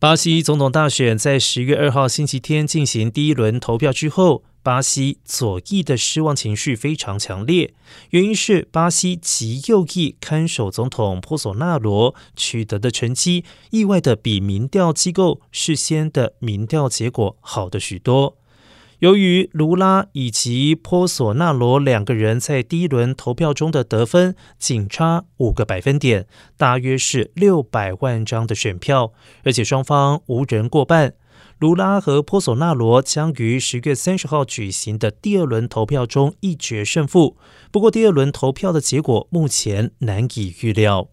巴西总统大选在十月二号星期天进行第一轮投票之后，巴西左翼的失望情绪非常强烈。原因是巴西极右翼看守总统波索纳罗取得的成绩，意外的比民调机构事先的民调结果好的许多。由于卢拉以及波索纳罗两个人在第一轮投票中的得分仅差五个百分点，大约是六百万张的选票，而且双方无人过半，卢拉和波索纳罗将于十月三十号举行的第二轮投票中一决胜负。不过，第二轮投票的结果目前难以预料。